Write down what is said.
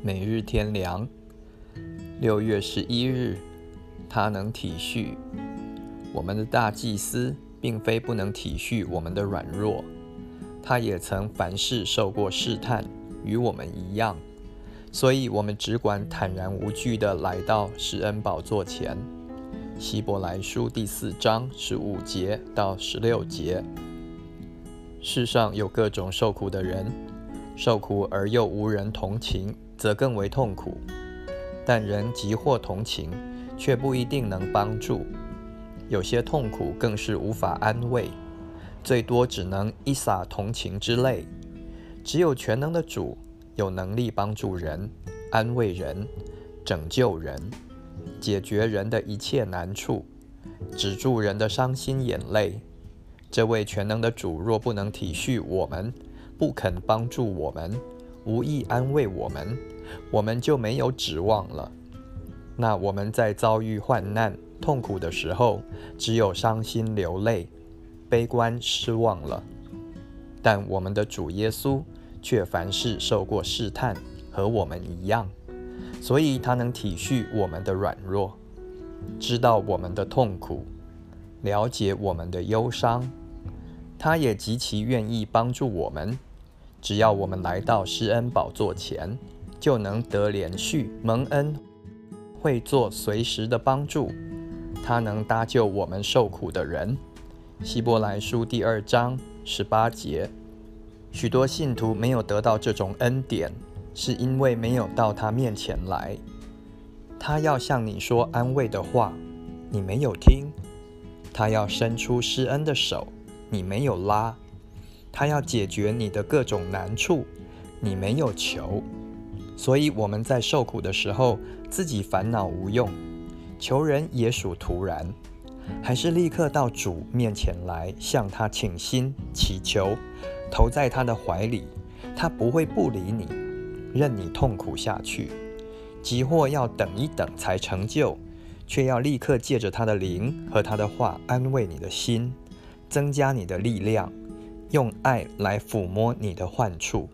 每日天良，六月十一日，他能体恤我们的大祭司，并非不能体恤我们的软弱，他也曾凡事受过试探，与我们一样，所以我们只管坦然无惧地来到施恩宝座前。希伯来书第四章十五节到十六节。世上有各种受苦的人，受苦而又无人同情，则更为痛苦。但人即或同情，却不一定能帮助。有些痛苦更是无法安慰，最多只能一洒同情之泪。只有全能的主有能力帮助人、安慰人、拯救人、解决人的一切难处、止住人的伤心眼泪。这位全能的主若不能体恤我们，不肯帮助我们，无意安慰我们，我们就没有指望了。那我们在遭遇患难、痛苦的时候，只有伤心流泪、悲观失望了。但我们的主耶稣却凡事受过试探，和我们一样，所以他能体恤我们的软弱，知道我们的痛苦。了解我们的忧伤，他也极其愿意帮助我们。只要我们来到施恩宝座前，就能得连续蒙恩，会做随时的帮助。他能搭救我们受苦的人。希伯来书第二章十八节。许多信徒没有得到这种恩典，是因为没有到他面前来。他要向你说安慰的话，你没有听。他要伸出施恩的手，你没有拉；他要解决你的各种难处，你没有求。所以我们在受苦的时候，自己烦恼无用，求人也属突然，还是立刻到主面前来，向他倾心祈求，投在他的怀里，他不会不理你，任你痛苦下去。急或要等一等才成就。却要立刻借着他的灵和他的话安慰你的心，增加你的力量，用爱来抚摸你的患处。